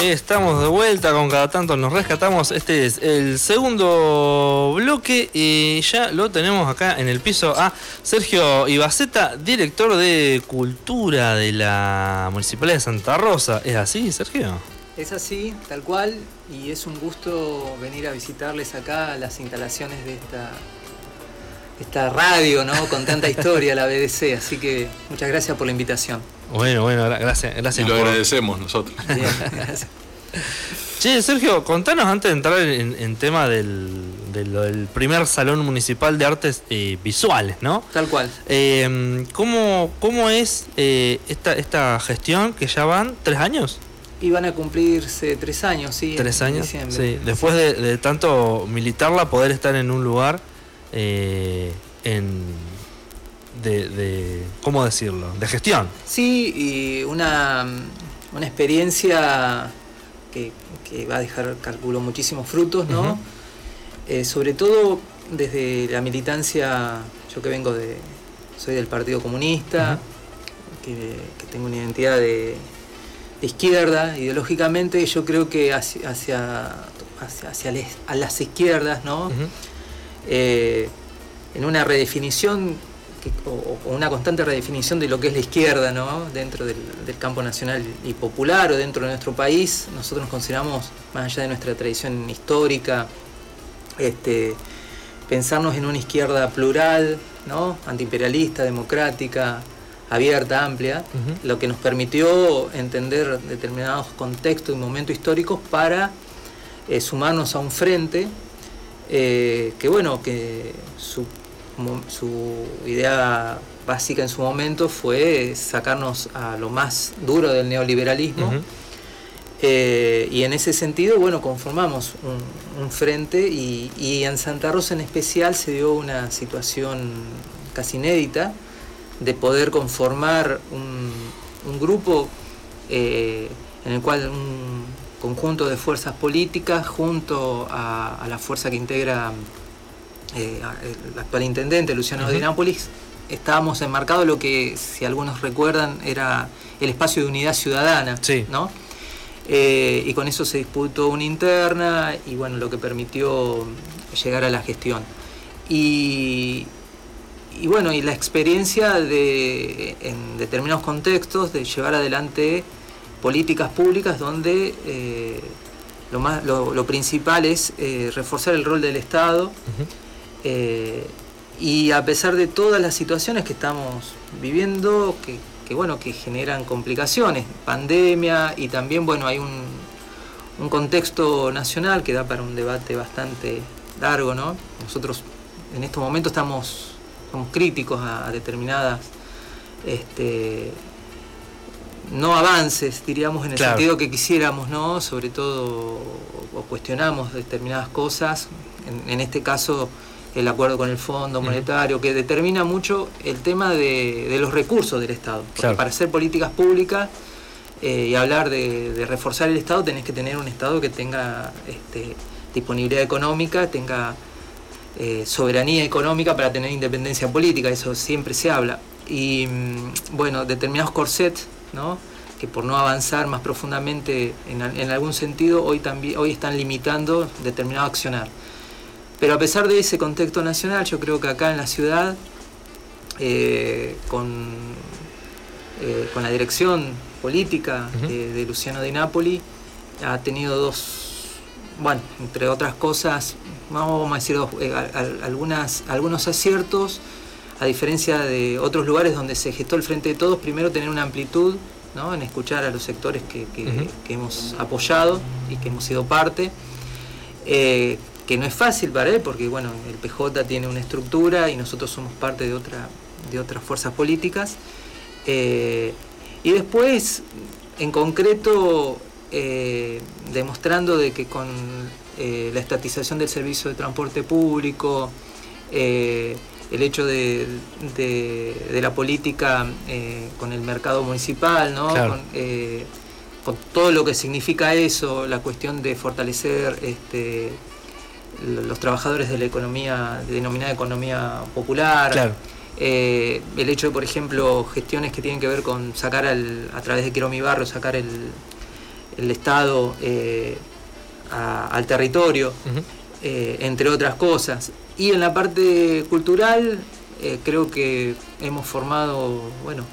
Estamos de vuelta con cada tanto nos rescatamos. Este es el segundo bloque y ya lo tenemos acá en el piso a Sergio Ibaceta, director de Cultura de la Municipalidad de Santa Rosa. ¿Es así, Sergio? Es así, tal cual, y es un gusto venir a visitarles acá las instalaciones de esta, esta radio, ¿no? Con tanta historia, la BDC. Así que muchas gracias por la invitación. Bueno, bueno, gracias, gracias. Y lo agradecemos nosotros. Bien, gracias. Che, Sergio, contanos antes de entrar en, tema del, primer Salón Municipal de Artes eh, Visuales, ¿no? Tal cual. Eh, ¿cómo, es eh, esta, esta gestión que ya van tres años? Iban a cumplirse tres años, sí. Tres años. Sí. Después de, tanto militarla, poder estar en un lugar en de, ¿cómo decirlo? De gestión. Sí, y una, una experiencia que, va a dejar, calculo, muchísimos frutos, ¿no? Eh, sobre todo desde la militancia, yo que vengo de, soy del Partido Comunista, que, tengo una identidad de, izquierda, ideológicamente, yo creo que hacia, hacia, hacia, a las izquierdas, ¿no? Eh, en una redefinición o, una constante redefinición de lo que es la izquierda ¿no? dentro del, campo nacional y popular o dentro de nuestro país. Nosotros nos consideramos, más allá de nuestra tradición histórica, este, pensarnos en una izquierda plural, ¿no? antiimperialista, democrática, abierta, amplia, lo que nos permitió entender determinados contextos y momentos históricos para eh, sumarnos a un frente eh, que bueno, que su su idea básica en su momento fue sacarnos a lo más duro del neoliberalismo. Eh, y en ese sentido, bueno, conformamos un, frente y, en Santa Rosa en especial se dio una situación casi inédita de poder conformar un, grupo eh, en el cual un conjunto de fuerzas políticas junto a, a la fuerza que integra eh, el actual intendente, Luciano de Nápoles, estábamos enmarcados lo que, si algunos recuerdan, era el espacio de unidad ciudadana, ¿no? Eh, y con eso se disputó una interna y bueno, lo que permitió llegar a la gestión. Y, bueno, y la experiencia de, en determinados contextos de llevar adelante políticas públicas donde eh, lo, más, lo, principal es reforzar el rol del Estado. Eh, y a pesar de todas las situaciones que estamos viviendo, que, bueno, que generan complicaciones, pandemia y también bueno, hay un, contexto nacional que da para un debate bastante largo, ¿no? Nosotros en estos momentos estamos somos críticos a, determinadas este, no avances, diríamos, en el sentido que quisiéramos, ¿no? Sobre todo, o cuestionamos determinadas cosas, en este caso el acuerdo con el Fondo Monetario, que determina mucho el tema de, los recursos del Estado. Porque para hacer políticas públicas eh, y hablar de, reforzar el Estado, tenés que tener un Estado que tenga este, disponibilidad económica, tenga eh, soberanía económica para tener independencia política, eso siempre se habla. Y mm, bueno, determinados corsets, ¿no? que por no avanzar más profundamente en, en algún sentido, hoy, también, hoy están limitando determinado accionar. Pero a pesar de ese contexto nacional, yo creo que acá en la ciudad, eh, con, eh, con la dirección política de, Luciano de Napoli, ha tenido dos, bueno, entre otras cosas, vamos a decir eh, algunas, algunos aciertos, a diferencia de otros lugares donde se gestó el Frente de Todos, primero tener una amplitud ¿no? en escuchar a los sectores que, hemos apoyado y que hemos sido parte que no es fácil para él, porque bueno, el PJ tiene una estructura y nosotros somos parte de, otra, de otras fuerzas políticas. Eh, y después, en concreto, eh, demostrando de que con eh, la estatización del servicio de transporte público, el hecho de, la política con el mercado municipal, ¿no? con, todo lo que significa eso, la cuestión de fortalecer este, los trabajadores de la economía, denominada economía popular. Eh, el hecho de, por ejemplo, gestiones que tienen que ver con sacar a través de Quiero Mi Barrio, sacar el, el Estado al territorio, entre otras cosas. Y en la parte cultural creo que hemos formado, bueno,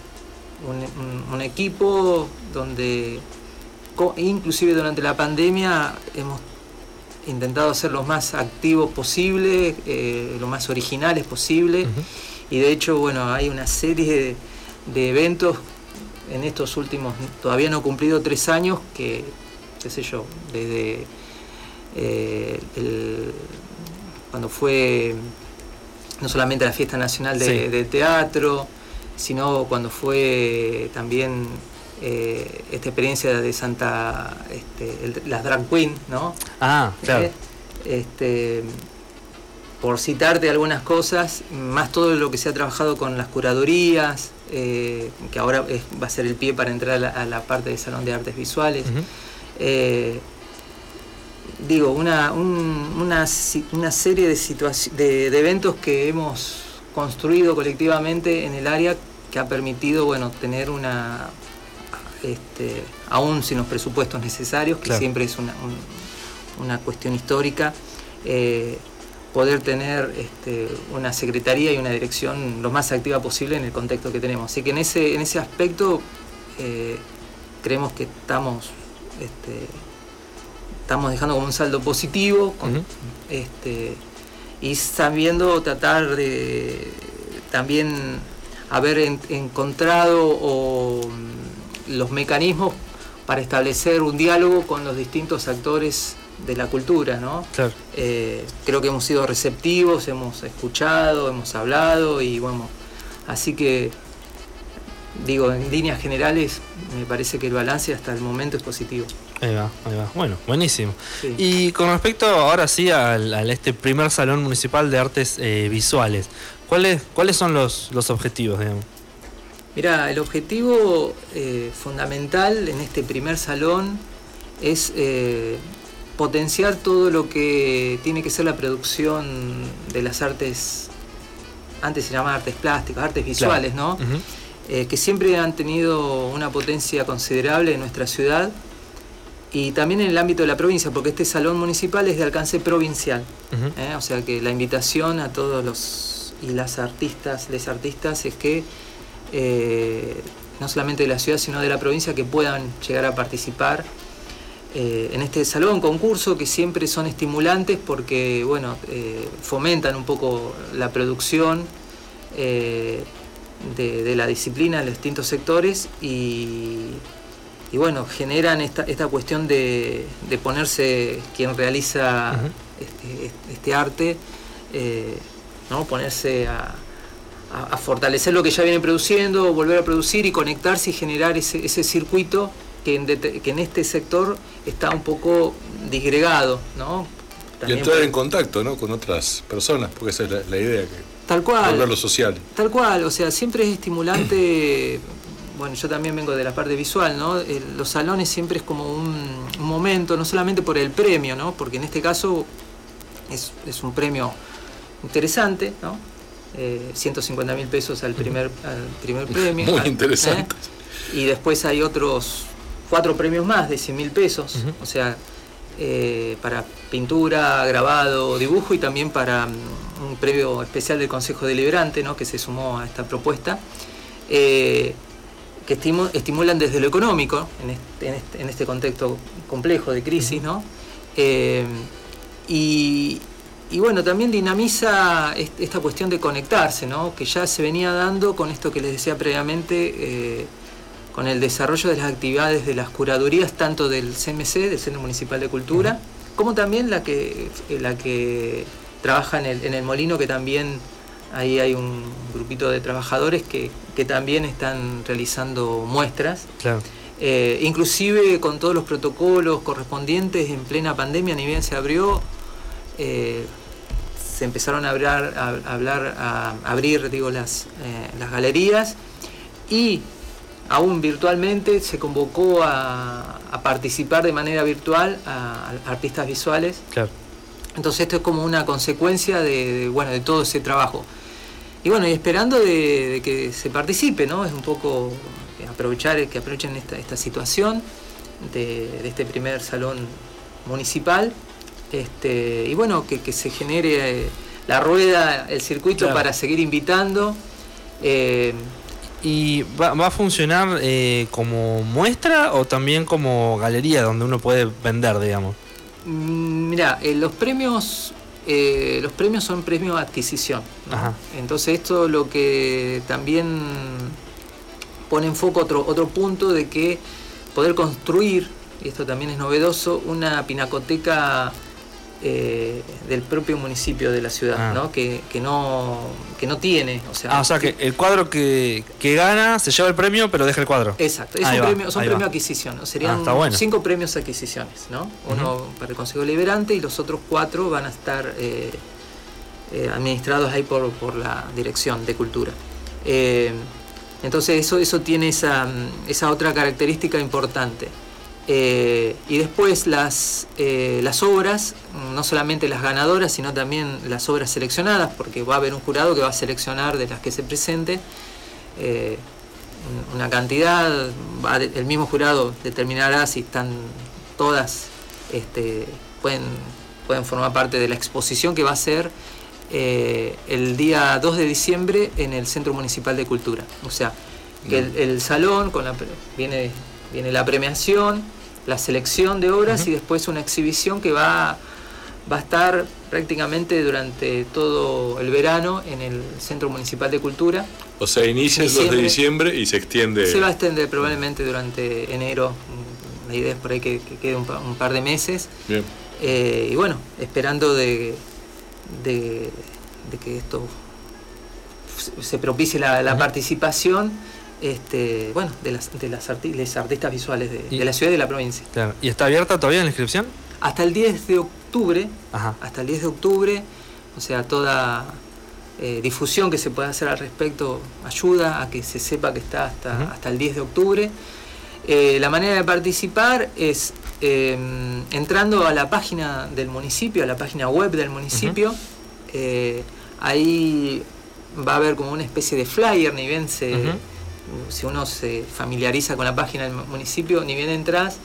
un, equipo donde inclusive durante la pandemia hemos intentado ser lo más activos posible, eh, lo más originales posible. Y de hecho, bueno, hay una serie de, eventos en estos últimos, todavía no cumplido tres años, que, qué sé yo, desde eh, cuando fue no solamente la fiesta nacional de teatro, sino cuando fue también eh, esta experiencia de Santa, este, las drag queen, ¿no? Ah, claro. Este, por citarte algunas cosas, más todo lo que se ha trabajado con las curadurías, eh, que ahora va a ser el pie para entrar a la, parte del Salón de Artes Visuales. Eh, digo, una, una, serie de, de, de eventos que hemos construido colectivamente en el área que ha permitido bueno, tener una, este, aún sin los presupuestos necesarios, que siempre es una, una cuestión histórica, eh, poder tener este, una secretaría y una dirección lo más activa posible en el contexto que tenemos. Así que en ese, en ese aspecto eh, creemos que estamos, este, estamos dejando como un saldo positivo este, y sabiendo tratar de también haber encontrado o los mecanismos para establecer un diálogo con los distintos actores de la cultura, ¿no? Eh, creo que hemos sido receptivos, hemos escuchado, hemos hablado y bueno, así que digo, en líneas generales me parece que el balance hasta el momento es positivo. Ahí va, ahí va. Bueno, buenísimo. Y con respecto ahora sí al, este primer Salón Municipal de Artes eh, Visuales, ¿cuáles, ¿cuáles son los, los objetivos, digamos? Mira, el objetivo eh, fundamental en este primer salón es eh, potenciar todo lo que tiene que ser la producción de las artes, antes se llamaban artes plásticas, artes visuales, ¿no? Eh, que siempre han tenido una potencia considerable en nuestra ciudad y también en el ámbito de la provincia, porque este salón municipal es de alcance provincial. o sea que la invitación a todos los y las artistas, les artistas, es que eh, no solamente de la ciudad, sino de la provincia, que puedan llegar a participar eh, en este salón, concurso, que siempre son estimulantes porque, bueno, eh, fomentan un poco la producción de, la disciplina en los distintos sectores y, bueno, generan esta, cuestión de, ponerse quien realiza este, este, arte, ¿no? ponerse a, a, fortalecer lo que ya viene produciendo, volver a producir y conectarse y generar ese, circuito que en, este sector está un poco disgregado, ¿no? y entrar en contacto ¿no? con otras personas, porque esa es la, idea. Que tal cual. Volver lo social. Tal cual, o sea, siempre es estimulante. bueno, yo también vengo de la parte visual, ¿no? los salones siempre es como un, momento, no solamente por el premio, ¿no? Porque en este caso es, es un premio interesante, ¿no? 150 eh, mil pesos al primer, al primer premio. Muy interesante. ¿eh? Y después hay otros cuatro premios más de 100 mil pesos, o sea, eh, para pintura, grabado, dibujo y también para mm, un premio especial del Consejo Deliberante, ¿no? que se sumó a esta propuesta, que estimulan desde lo económico, en este, en este, en este contexto complejo de crisis, ¿no? y, y bueno, también dinamiza esta cuestión de conectarse, ¿no? que ya se venía dando con esto que les decía previamente, eh, con el desarrollo de las actividades de las curadurías, tanto del CMC, del Centro Municipal de Cultura, como también la que, eh, la que trabaja en el, en el molino, que también ahí hay un grupito de trabajadores que, también están realizando muestras. Eh, inclusive con todos los protocolos correspondientes en plena pandemia, ni bien se abrió, se empezaron a hablar, a, hablar, a abrir digo, las, eh, las galerías y aún virtualmente se convocó a, participar de manera virtual a, artistas visuales. Entonces esto es como una consecuencia de, bueno, de todo ese trabajo. Y bueno, y esperando de, que se participe, ¿no? Es un poco aprovechar, que aprovechen esta, esta situación de, este primer salón municipal. Este, y bueno, que, se genere la rueda, el circuito para seguir invitando. Eh, ¿Y va, a funcionar eh, como muestra o también como galería donde uno puede vender, digamos? Mm, mira, eh, los premios los premios son premios de adquisición. Entonces esto lo que también pone en foco otro, otro punto de que poder construir, y esto también es novedoso, una pinacoteca eh, del propio municipio de la ciudad, ah. ¿no? Que, no, que no tiene. O sea, ah, o sea que, el cuadro que, gana se lleva el premio, pero deja el cuadro. Exacto, es un premio, son premios adquisición, serían ah, cinco premios adquisiciones, ¿no? Uno para el Consejo Liberante y los otros cuatro van a estar eh, eh, administrados ahí por, por, la Dirección de Cultura. entonces eso, eso tiene esa, esa otra característica importante. Eh, y después las, eh, las obras, no solamente las ganadoras, sino también las obras seleccionadas, porque va a haber un jurado que va a seleccionar de las que se presenten eh, una cantidad, el mismo jurado determinará si están todas, este, pueden, pueden formar parte de la exposición que va a ser el día 2 de diciembre en el Centro Municipal de Cultura. O sea, que el, salón con la, viene Viene la premiación, la selección de obras y después una exhibición que va, va a estar prácticamente durante todo el verano en el Centro Municipal de Cultura. O sea, inicia el 2 de diciembre y se extiende. Se va a extender probablemente durante enero. La idea es por ahí que, quede un, par de meses. Bien. Eh, y bueno, esperando de, de, que esto se propicie la, participación este, bueno, de las, de las artistas visuales de, la ciudad y de la provincia. ¿Y está abierta todavía la inscripción? Hasta el 10 de octubre, hasta el 10 de octubre, o sea, toda eh, difusión que se pueda hacer al respecto ayuda a que se sepa que está hasta, hasta el 10 de octubre. Eh, la manera de participar es em, entrando a la página del municipio, a la página web del municipio. Eh, ahí va a haber como una especie de flyer, ni bien se, si uno se familiariza con la página del municipio, ni bien entras,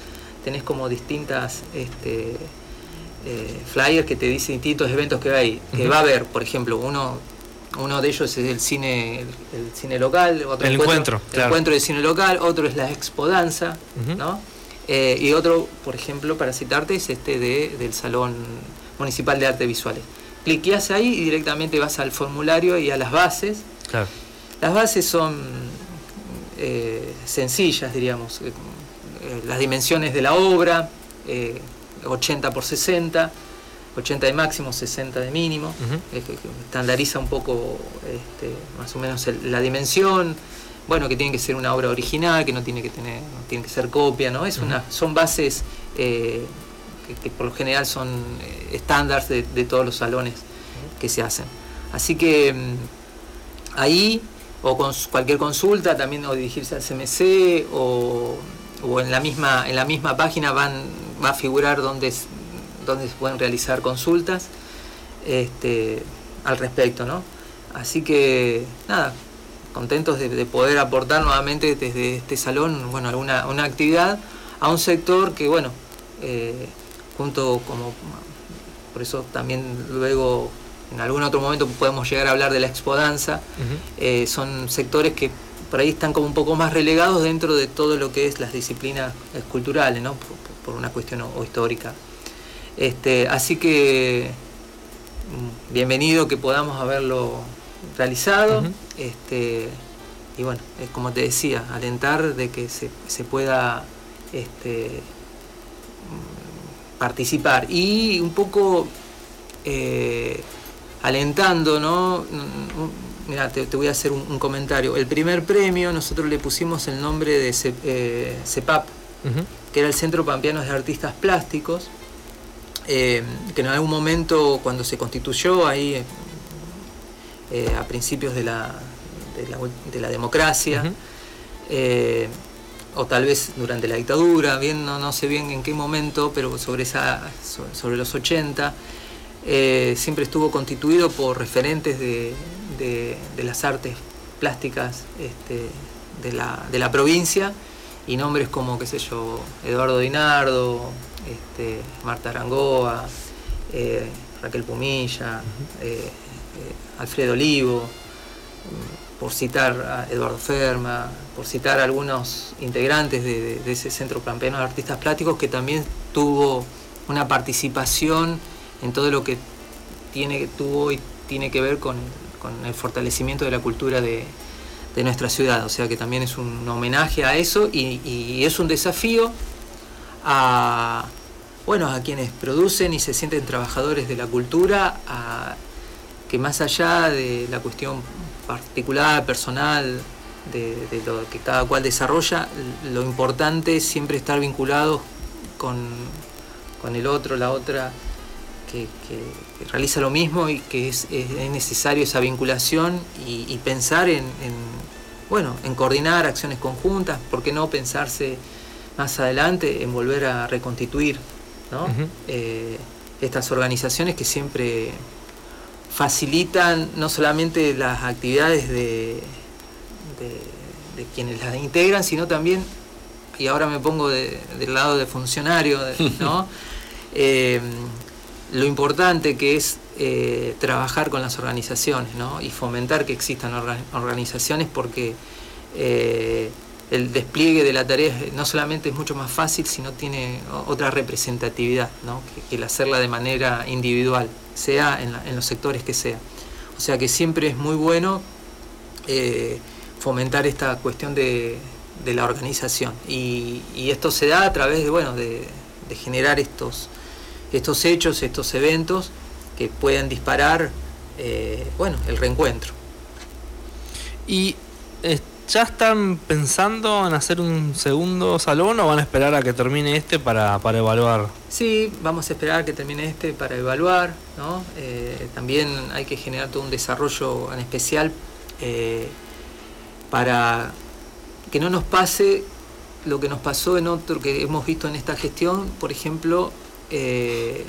tenés como distintas este, eh, flyers que te dicen distintos eventos que, hay, que va a haber. Por ejemplo, uno uno de ellos es el cine el, cine local, otro el encuentro, el encuentro de cine local, otro es la expodanza, ¿no? Eh, y otro, por ejemplo, para citarte, es este de, del Salón Municipal de Arte Visuales. Cliqueas ahí y directamente vas al formulario y a las bases. Las bases son eh, sencillas, diríamos. Eh, eh, las dimensiones de la obra, 80 por 60, 80 de máximo, 60 de mínimo, estandariza un poco este, más o menos la dimensión, bueno, que tiene que ser una obra original, que no tiene que tener, tiene que ser copia, ¿no? Es una, son bases que, por lo general son estándares de, de, todos los salones que se hacen. Así que mm, ahí o con cualquier consulta también o dirigirse al CMC o, en la misma en la misma página van va a figurar donde, donde se pueden realizar consultas este, al respecto no así que nada contentos de, poder aportar nuevamente desde este salón bueno alguna una actividad a un sector que bueno eh, junto como por eso también luego en algún otro momento podemos llegar a hablar de la expodanza, eh, son sectores que por ahí están como un poco más relegados dentro de todo lo que es las disciplinas culturales, ¿no? por, una cuestión o, histórica. Este, así que mm, bienvenido que podamos haberlo realizado. este, y bueno, es como te decía, alentar de que se, se pueda este, mm, participar. Y un poco eh, alentando, ¿no? Mira, te, voy a hacer un, comentario. El primer premio nosotros le pusimos el nombre de CEPAP, eh, que era el Centro Pampeano de Artistas Plásticos, eh, que en algún momento cuando se constituyó ahí eh, a principios de la, de la, democracia, o tal vez durante la dictadura, bien, no, no, sé bien en qué momento, pero sobre, esa, sobre los 80, eh, siempre estuvo constituido por referentes de, las artes plásticas este, de, la, provincia y nombres como, qué sé yo, Eduardo Dinardo, este, Marta Arangoa, eh, Raquel Pumilla, eh, Alfredo Olivo, por citar a Eduardo Ferma, por citar a algunos integrantes de, ese centro pampeano de artistas plásticos que también tuvo una participación en todo lo que tiene, tuvo y tiene que ver con, el fortalecimiento de la cultura de, nuestra ciudad. O sea que también es un homenaje a eso y, es un desafío a, bueno, a quienes producen y se sienten trabajadores de la cultura, que más allá de la cuestión particular, personal, de, lo que cada cual desarrolla, lo importante es siempre estar vinculados con, con el otro, la otra, que, realiza lo mismo y que es, necesario esa vinculación y, pensar en, bueno, en coordinar acciones conjuntas, ¿por qué no pensarse más adelante en volver a reconstituir eh, estas organizaciones que siempre facilitan no solamente las actividades de, de, quienes las integran, sino también, y ahora me pongo del lado de funcionario, ¿no? Eh, lo importante que es eh, trabajar con las organizaciones ¿no? y fomentar que existan organizaciones porque eh, el despliegue de la tarea no solamente es mucho más fácil, sino tiene otra representatividad ¿no? que, el hacerla de manera individual, sea en, los sectores que sea. O sea que siempre es muy bueno eh, fomentar esta cuestión de, la organización y, esto se da a través de, bueno, de generar estos estos hechos, estos eventos que pueden disparar eh, bueno, el reencuentro. ¿Y eh, ya están pensando en hacer un segundo salón o van a esperar a que termine este para, evaluar? Sí, vamos a esperar a que termine este para evaluar. ¿no? Eh, también hay que generar todo un desarrollo en especial para que no nos pase lo que nos pasó en otro que hemos visto en esta gestión, por ejemplo, eh,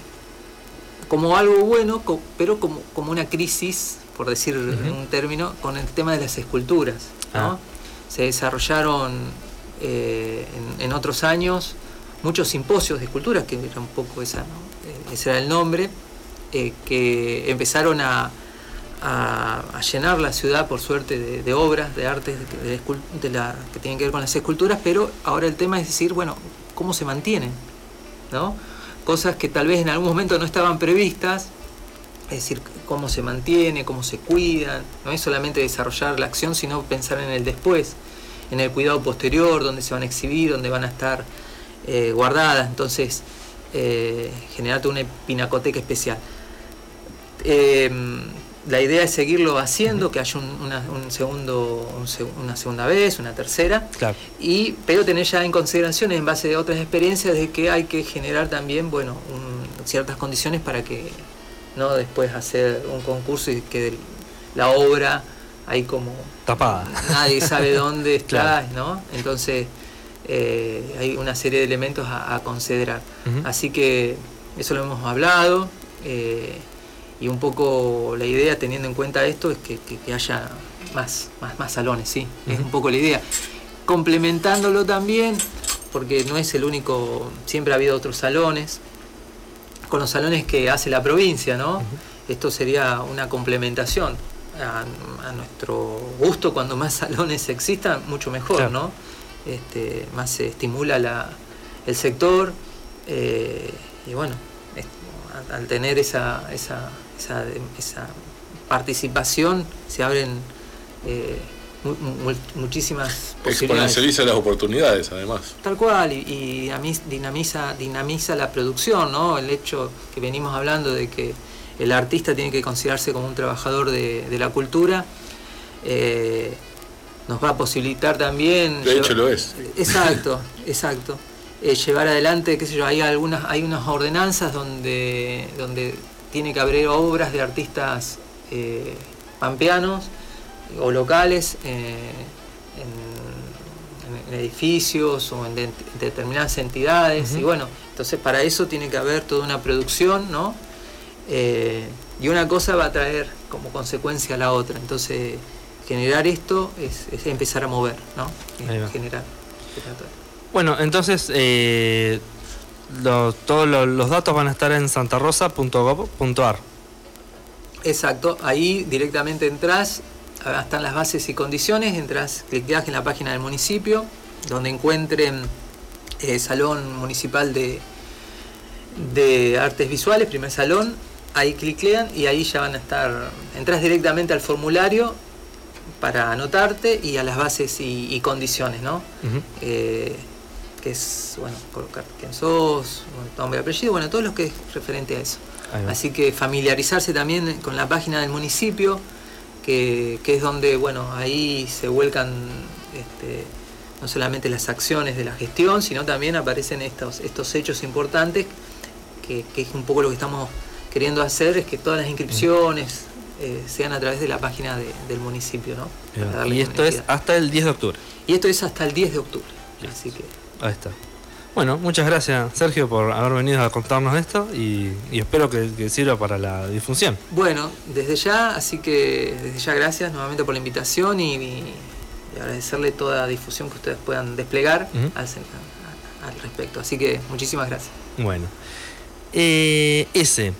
como algo bueno, pero como, como una crisis, por decir un término, con el tema de las esculturas. Ah. Se desarrollaron eh, en, otros años muchos simposios de esculturas, que era un poco esa, eh, ese era el nombre, que empezaron a, a, llenar la ciudad, por suerte, de, obras, de artes de, la, que tienen que ver con las esculturas, pero ahora el tema es decir, bueno, ¿cómo se mantienen? ¿no? Cosas que tal vez en algún momento no estaban previstas, es decir, cómo se mantiene, cómo se cuidan, no es solamente desarrollar la acción, sino pensar en el después, en el cuidado posterior, donde se van a exhibir, donde van a estar eh, guardadas, entonces eh, generarte una pinacoteca especial. Eh, la idea es seguirlo haciendo, que haya un, segundo, una segunda vez, una tercera, y, pero tener ya en consideración, en base de otras experiencias, de que hay que generar también bueno, ciertas condiciones para que no después hacer un concurso y que la obra hay como tapada. Nadie sabe dónde está, ¿no? Entonces eh, hay una serie de elementos a, considerar. Así que eso lo hemos hablado. Eh, y un poco la idea teniendo en cuenta esto es que, haya más, más, más salones, sí, es un poco la idea. Complementándolo también, porque no es el único, siempre ha habido otros salones, con los salones que hace la provincia, ¿no? Esto sería una complementación. A, nuestro gusto, cuando más salones existan, mucho mejor, ¿no? Este, más se estimula la, el sector eh, y bueno, al tener esa, esa esa, esa participación, se abren eh, muchísimas posibilidades. Exponencializa las oportunidades, además. Tal cual, y, dinamiza, dinamiza la producción, ¿no? El hecho que venimos hablando de que el artista tiene que considerarse como un trabajador de, la cultura. Eh, nos va a posibilitar también. De hecho, lo es. Exacto, exacto. Eh, llevar adelante, qué sé yo, hay algunas, hay unas ordenanzas donde, donde tiene que haber obras de artistas eh, pampeanos o locales eh, en, edificios o en, determinadas entidades. Y bueno, entonces para eso tiene que haber toda una producción, ¿no? Eh, y una cosa va a traer como consecuencia a la otra. Entonces, generar esto es, empezar a mover, ¿no? Generar. Bueno, entonces eh, lo- todos lo- los datos van a estar en santarosa.gov.ar. Exacto, ahí directamente entras, acá están las bases y condiciones, entras, clicás en la página del municipio, donde encuentren eh, Salón Municipal de, de Artes Visuales, primer salón, ahí cliclean y ahí ya van a estar, entras directamente al formulario para anotarte y a las bases y, y condiciones, ¿no? Eh, que es, bueno, colocar quién sos, nombre, apellido, bueno, todo lo que es referente a eso. Así que familiarizarse también con la página del municipio, que, que es donde, bueno, ahí se vuelcan este, no solamente las acciones de la gestión, sino también aparecen estos, estos hechos importantes, que, que es un poco lo que estamos queriendo hacer, es que todas las inscripciones eh, sean a través de la página de- del municipio, ¿no? Para Y esto es hasta el 10 de octubre. Y esto es hasta el 10 de octubre. Así que Ahí está. Bueno, muchas gracias Sergio por haber venido a contarnos esto y, y espero que, que sirva para la difusión. Bueno, desde ya, así que desde ya gracias nuevamente por la invitación y, y agradecerle toda la difusión que ustedes puedan desplegar al, respecto. Así que muchísimas gracias. Bueno. Eh, ese.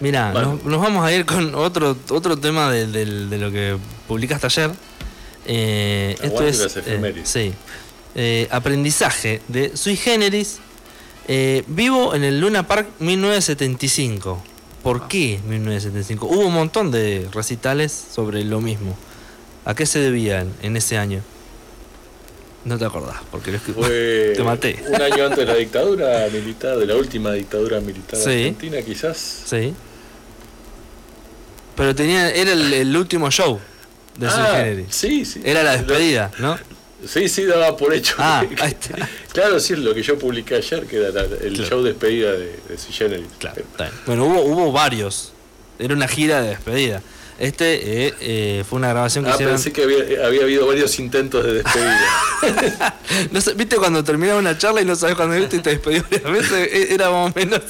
Mirá, Bueno. nos, nos vamos a ir con otro, otro tema de, del- de lo que publicaste ayer. Eh, esto es. sí. Eh, aprendizaje de Sui Generis. eh, vivo en el Luna Park 1975. ¿Por Ah. qué 1975? Hubo un montón de recitales sobre lo mismo. ¿A qué se debían en ese año? No te acordás, porque lo escribí. Fue Te maté. un año antes de la dictadura militar, de la última dictadura militar Sí. argentina, quizás. Sí. Pero tenía, era el, el último show de Sui Ah, Generis. sí, sí. Era la despedida, ¿no? Sí, sí, daba por hecho. Ah, que- ahí está. Claro, sí, lo que yo publiqué ayer, que era el Claro. show de despedida de, de. Claro. bien. Bueno, hubo, hubo varios. Era una gira de despedida. Este eh, eh, fue una grabación que Ah, hicieron. pensé que había, había habido varios intentos de despedida. No sé, ¿Viste cuando terminaba una charla y no sabes cuándo irte y te despedís varias veces? E- Era más o menos.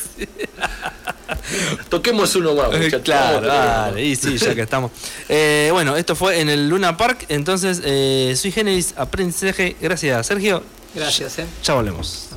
Toquemos uno más, muchachos. claro, dale, y sí, ya que estamos. Eh, bueno, esto fue en el Luna Park. Entonces, eh, Sui Generis Aprendizaje. Gracias, Sergio. Gracias, ¿eh? Ya volvemos.